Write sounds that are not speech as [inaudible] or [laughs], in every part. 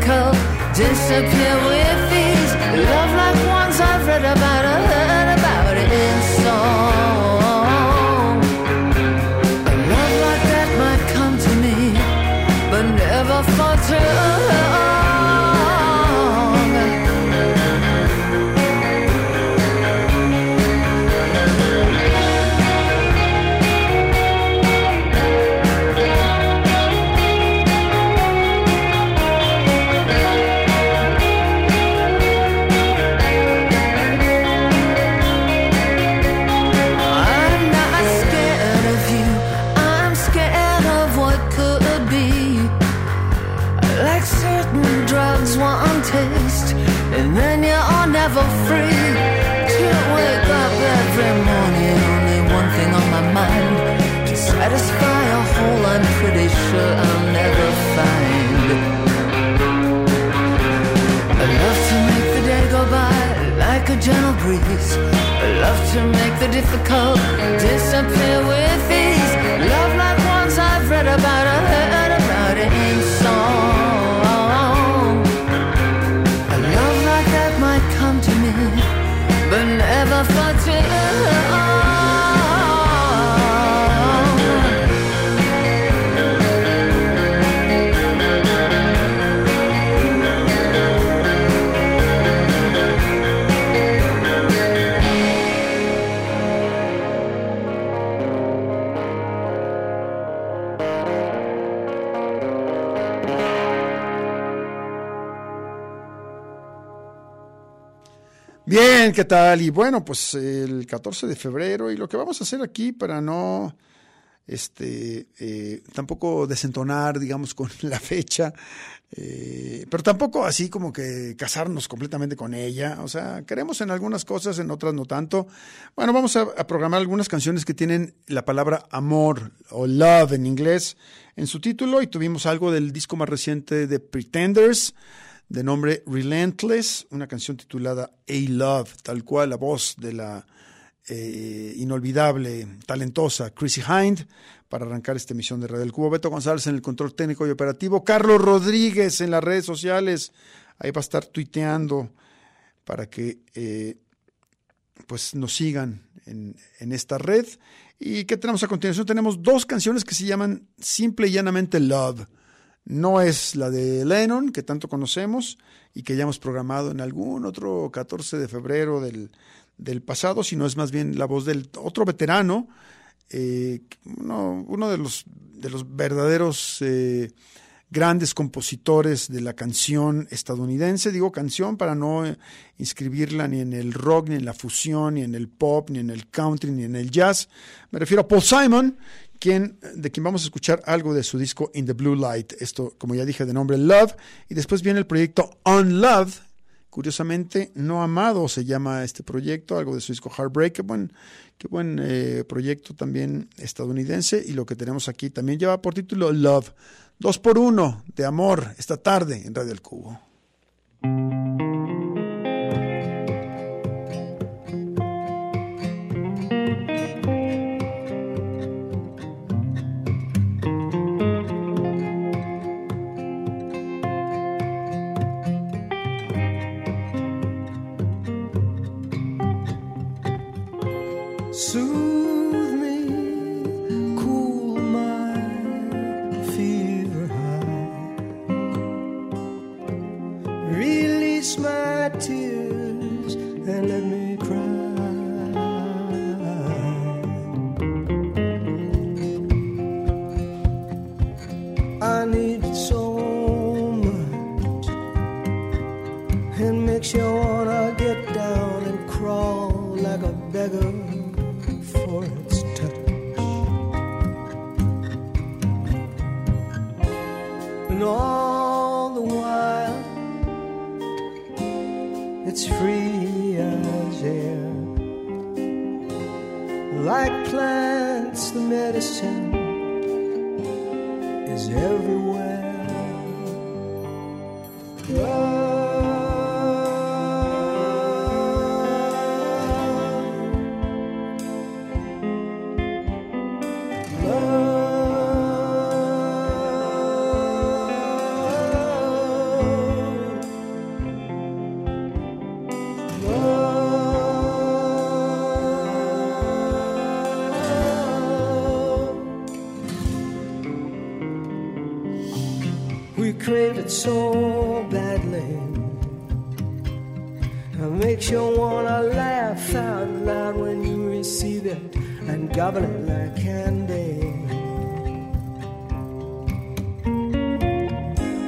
Difficult disappear with ease. Love like ones I've read about or heard about in song. A love like that might come to me, but never for I love to make the difficult disappear with ¿qué tal? Y bueno, pues el 14 de febrero y lo que vamos a hacer aquí para no, este, eh, tampoco desentonar, digamos, con [laughs] la fecha, eh, pero tampoco así como que casarnos completamente con ella. O sea, queremos en algunas cosas, en otras no tanto. Bueno, vamos a programar algunas canciones que tienen la palabra amor o love en inglés en su título y tuvimos algo del disco más reciente de Pretenders de nombre Relentless, una canción titulada A Love, tal cual la voz de la eh, inolvidable, talentosa Chrissy Hind, para arrancar esta emisión de Radio del Cubo. Beto González en el control técnico y operativo. Carlos Rodríguez en las redes sociales. Ahí va a estar tuiteando para que eh, pues nos sigan en, en esta red. ¿Y qué tenemos a continuación? Tenemos dos canciones que se llaman simple y llanamente Love. No es la de Lennon, que tanto conocemos y que ya hemos programado en algún otro 14 de febrero del, del pasado, sino es más bien la voz del otro veterano, eh, uno, uno, de los, de los verdaderos eh, grandes compositores de la canción estadounidense. Digo canción para no inscribirla ni en el rock, ni en la fusión, ni en el pop, ni en el country, ni en el jazz. Me refiero a Paul Simon, de quien vamos a escuchar algo de su disco In the Blue Light. Esto, como ya dije, de nombre Love. Y después viene el proyecto Unloved. Curiosamente, No Amado se llama este proyecto, algo de su disco Heartbreak. Qué buen, qué buen eh, proyecto también estadounidense. Y lo que tenemos aquí también lleva por título Love. Dos por uno de amor esta tarde en Radio El Cubo. Release my tears and let We crave it so badly. It makes you wanna laugh out loud when you receive it and gobble it like candy.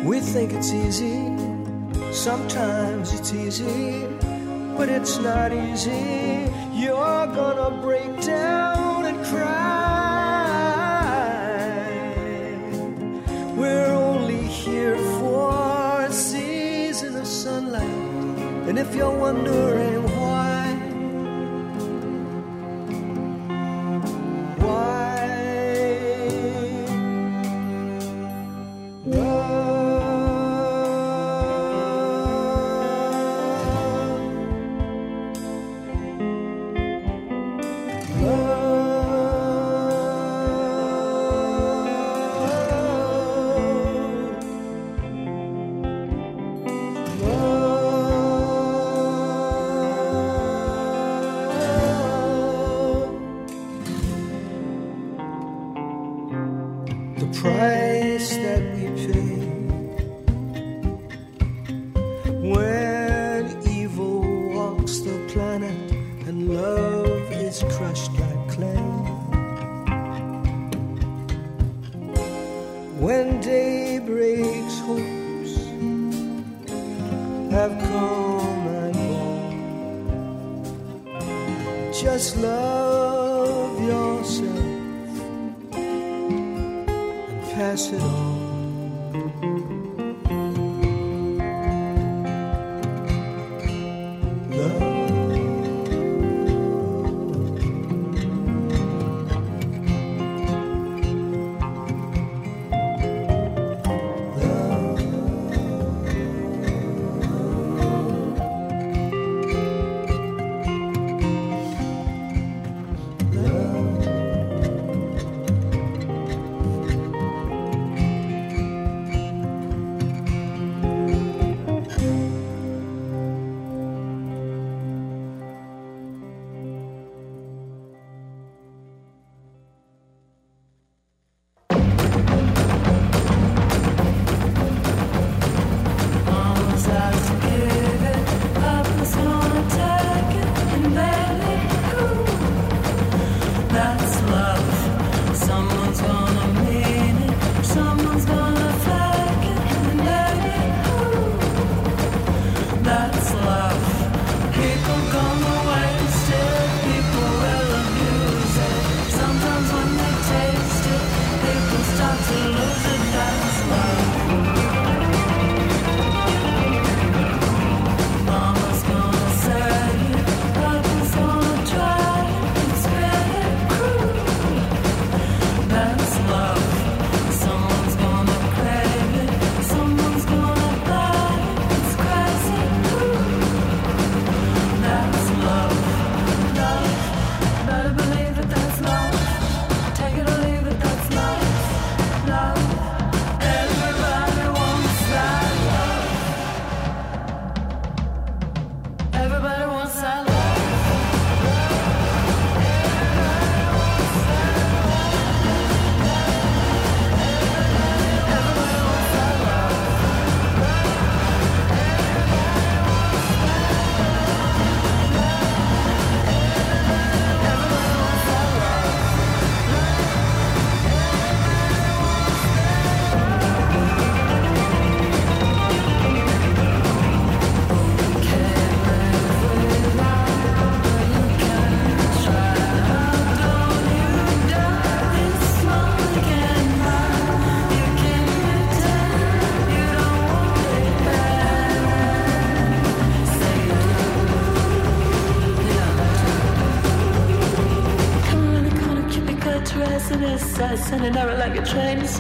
We think it's easy, sometimes it's easy, but it's not easy. You're gonna break down and cry. We're And if you're wondering The price that we pay when evil walks the planet and love is crushed like clay. When day breaks, hopes have come 开始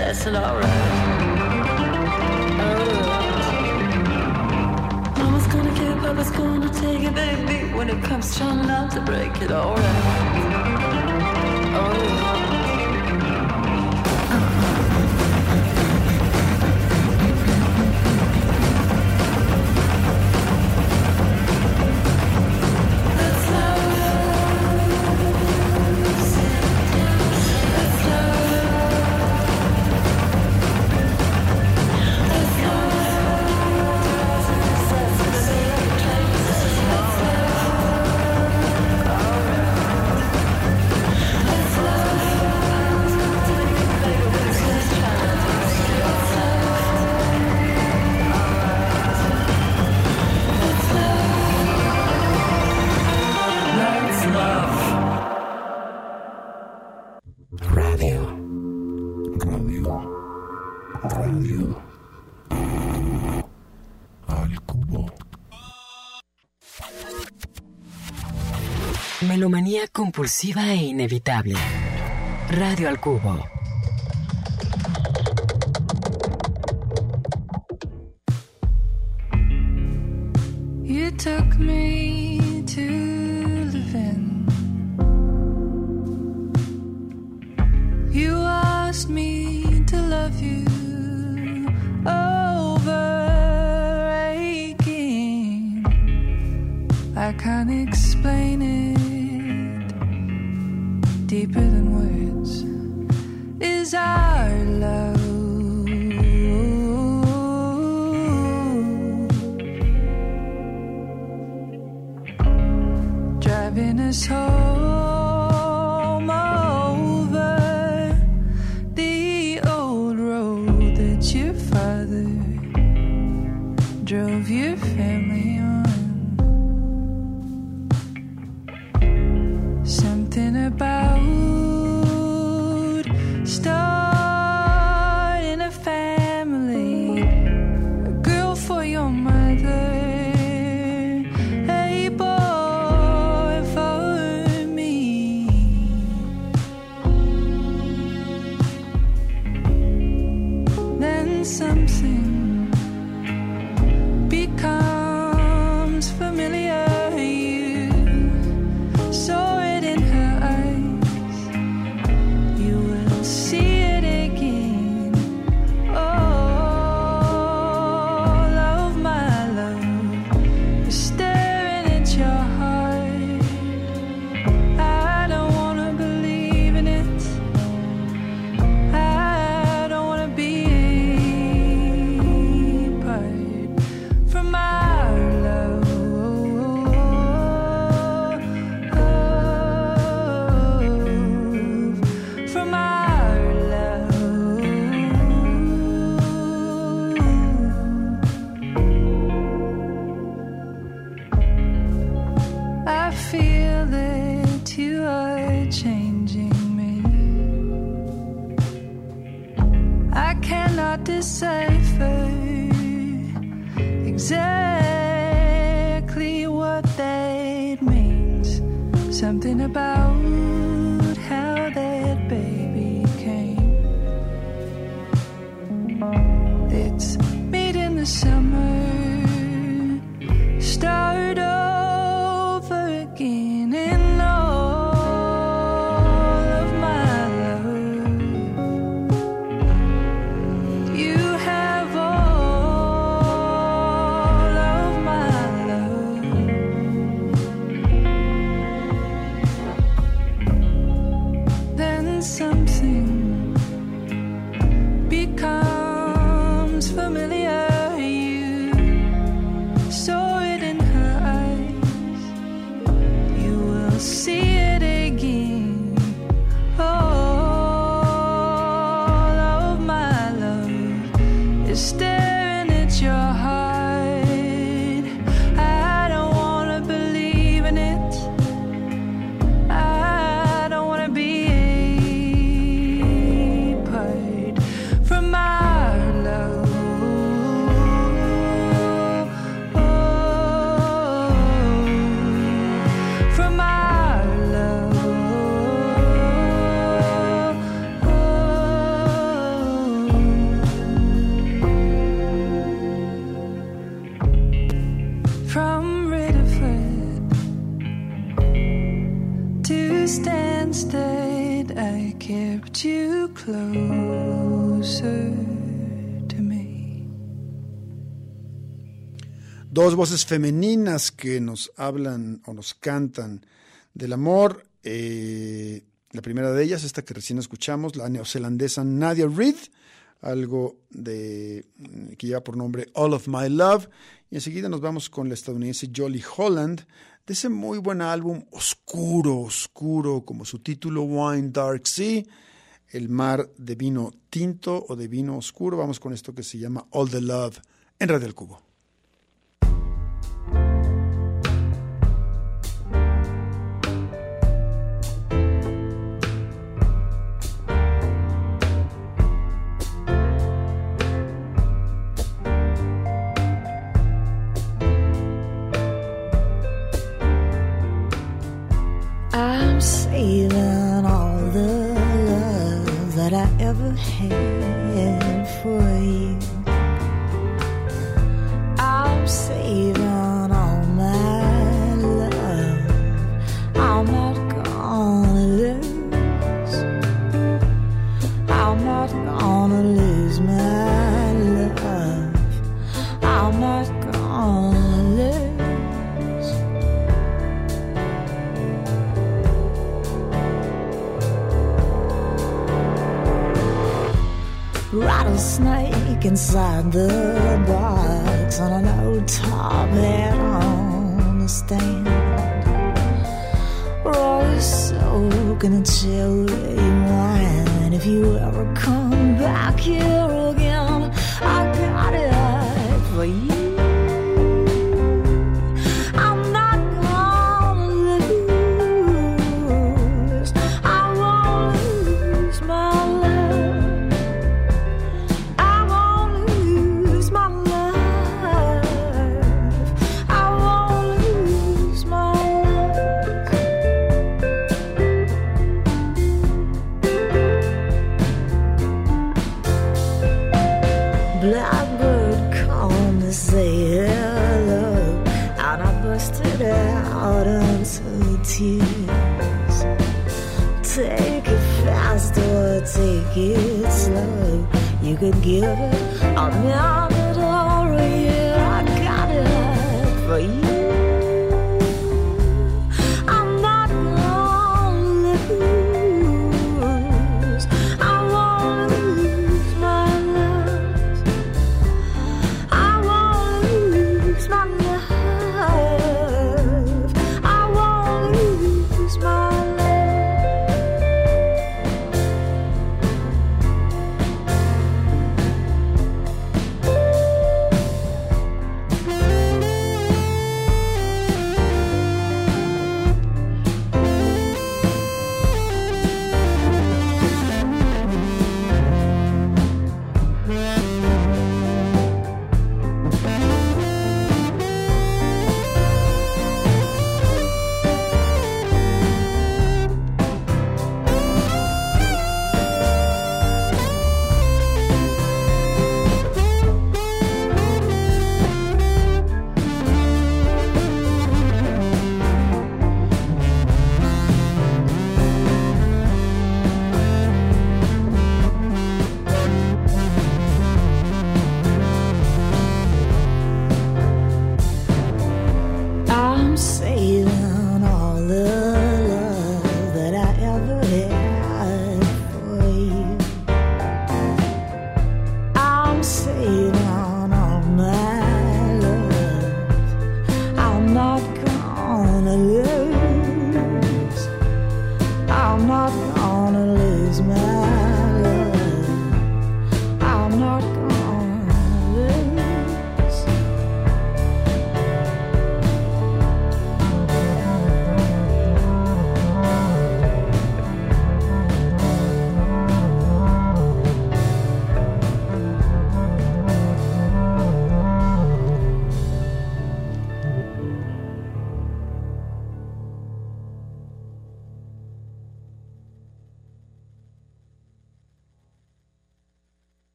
that's alright. compulsiva e inevitable. Radio al Cubo. deeper than words is our love. Driving us home. Dos voces femeninas que nos hablan o nos cantan del amor. Eh, la primera de ellas, esta que recién escuchamos, la neozelandesa Nadia Reid, algo de, que lleva por nombre All of My Love. Y enseguida nos vamos con la estadounidense Jolly Holland, de ese muy buen álbum oscuro, oscuro, como su título Wine Dark Sea, el mar de vino tinto o de vino oscuro. Vamos con esto que se llama All the Love en Radio del Cubo. have for rattlesnake inside the box on an old top hat on the stand. Rose soaking in cherry wine. If you ever come back here again, I got it for you. could give. I'll never.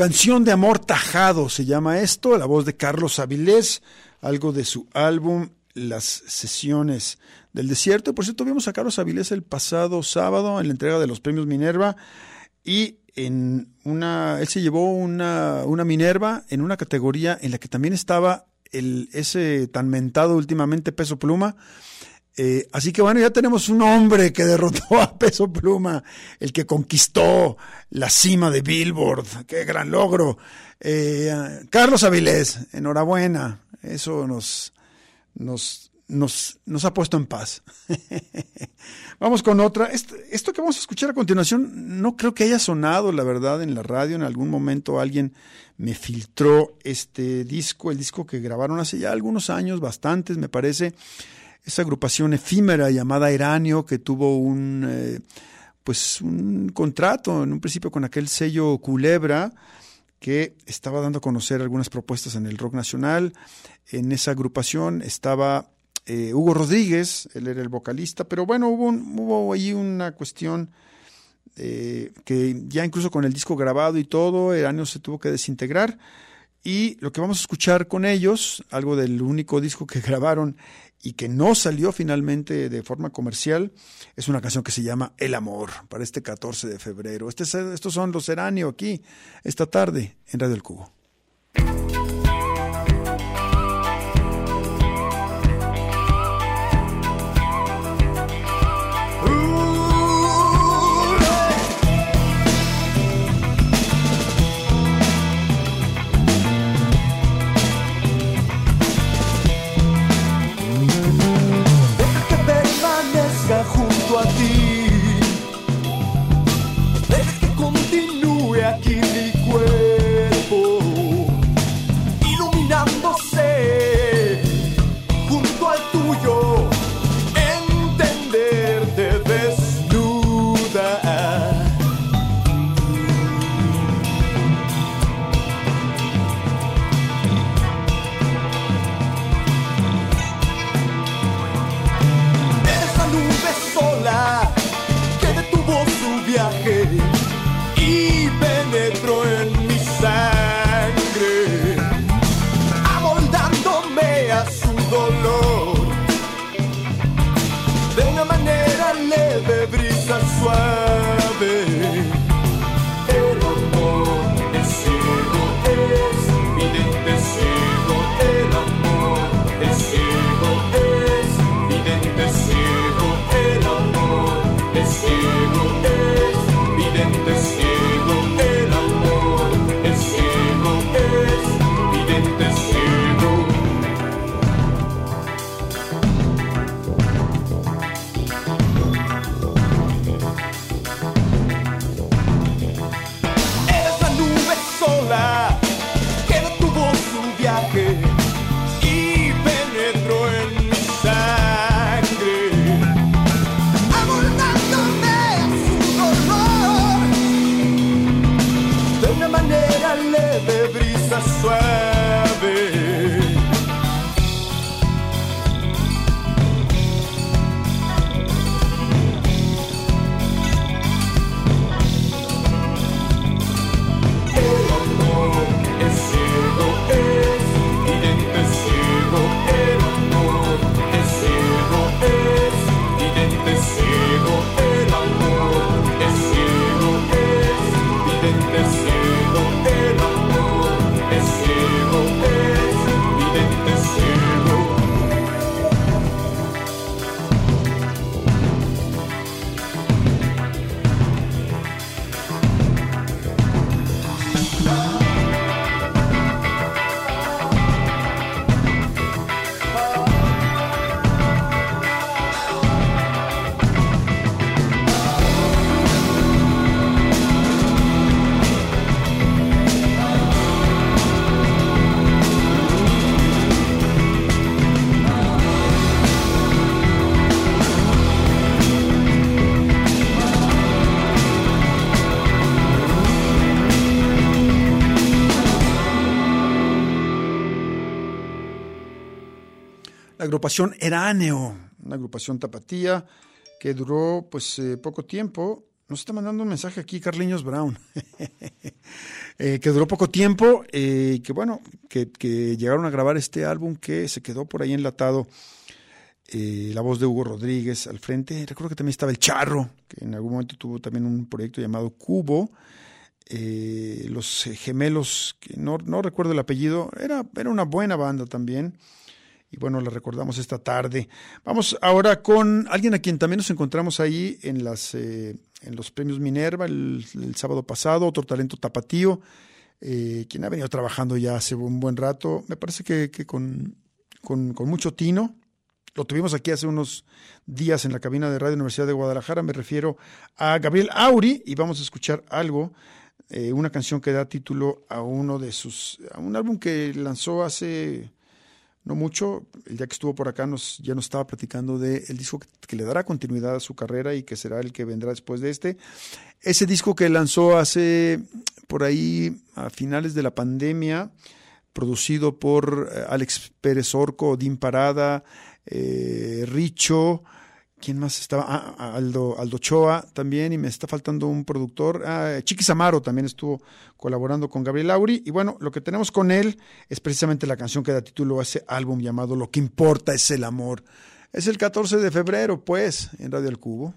Canción de amor tajado se llama esto, la voz de Carlos Avilés, algo de su álbum Las sesiones del desierto. Por cierto, vimos a Carlos Avilés el pasado sábado en la entrega de los premios Minerva y en una, él se llevó una, una Minerva en una categoría en la que también estaba el, ese tan mentado últimamente peso pluma. Eh, así que bueno, ya tenemos un hombre que derrotó [laughs] a Peso Pluma, el que conquistó la cima de Billboard. ¡Qué gran logro! Eh, Carlos Avilés, enhorabuena. Eso nos, nos, nos, nos ha puesto en paz. [laughs] vamos con otra. Esto, esto, que vamos a escuchar a continuación no creo que haya sonado, la verdad, en la radio. En algún momento alguien me filtró este disco, el disco que grabaron hace ya algunos años, bastantes, me parece esa agrupación efímera llamada Eranio que tuvo un eh, pues un contrato en un principio con aquel sello Culebra que estaba dando a conocer algunas propuestas en el rock nacional. En esa agrupación estaba eh, Hugo Rodríguez, él era el vocalista, pero bueno, hubo, hubo ahí una cuestión eh, que ya incluso con el disco grabado y todo, Eranio se tuvo que desintegrar. Y lo que vamos a escuchar con ellos, algo del único disco que [laughs] grabaron y que no salió finalmente de forma comercial, es una canción que se llama El Amor, para este 14 de febrero. Este, estos son los Eranio aquí, esta tarde, en Radio El Cubo. Agrupación Eráneo, una agrupación tapatía que duró pues eh, poco tiempo, Nos está mandando un mensaje aquí Carliños Brown, [laughs] eh, que duró poco tiempo eh, y que bueno, que, llegaron a grabar este álbum que se quedó por ahí enlatado. La voz de Hugo Rodríguez al frente. Recuerdo que también estaba el Charro, que en algún momento tuvo también un proyecto llamado Cubo. los gemelos, que no, no, recuerdo el apellido, era, era una buena banda también y bueno, la recordamos esta tarde. Vamos ahora con alguien a quien también nos encontramos ahí en, las, eh, en los premios Minerva el, sábado pasado, otro talento tapatío, eh, quien ha venido trabajando ya hace un buen rato, me parece que, con, con, mucho tino. Lo tuvimos aquí hace unos días en la cabina de Radio Universidad de Guadalajara, me refiero a Gabriel Auri y vamos a escuchar algo eh, una canción que da título a uno de sus, a un álbum que lanzó hace no mucho, el día que estuvo por acá ya nos estaba platicando del el disco que, le dará continuidad a su carrera y que será el que vendrá después de este. Ese disco que lanzó hace por ahí a finales de la pandemia, producido por eh, Alex Pérez Orco, Dim Parada, eh, Richo, ¿Quién más estaba? Ah, Aldo, Aldo Choa también, y me está faltando un productor. Ah, Chiquis Amaro también estuvo colaborando con Gabriel Lauri. Y bueno, lo que tenemos con él es precisamente la canción que da título a ese álbum llamado Lo que importa es el amor. Es el 14 de febrero, pues, en Radio El Cubo.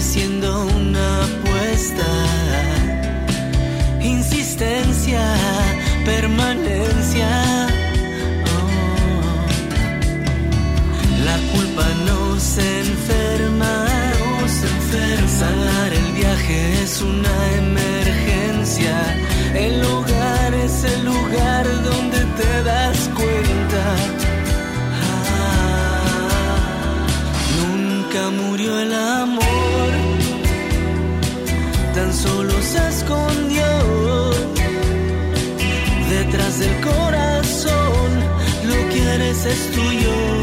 Siendo una apuesta. Insistencia, permanencia. Oh. La culpa no se enferma, se enferma. Sanar el viaje es una es tuyo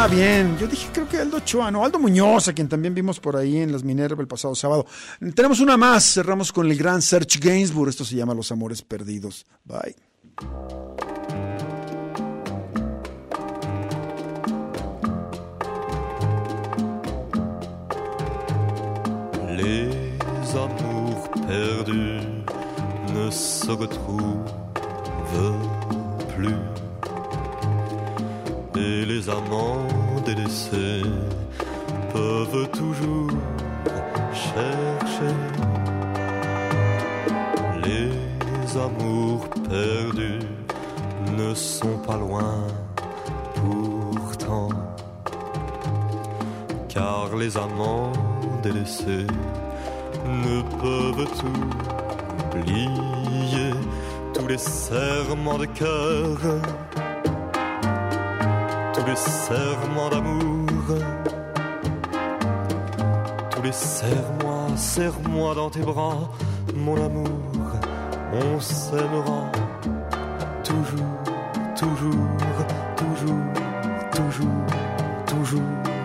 Ah, bien. Yo dije, creo que Aldo Ochoa, no, Aldo Muñoz, a quien también vimos por ahí en las Minerva el pasado sábado. Tenemos una más, cerramos con el gran Serge Gainsbourg. Esto se llama Los Amores Perdidos. Bye. Les amours perdus ne se retrouvent plus. Et les amants délaissés peuvent toujours chercher les amours perdus ne sont pas loin pourtant. Car les amants délaissés ne peuvent oublier tous les serments de cœur, les serments d'amour, tous les serre-moi, serre-moi dans tes bras, mon amour, on s'aimera toujours, toujours, toujours, toujours, toujours, toujours.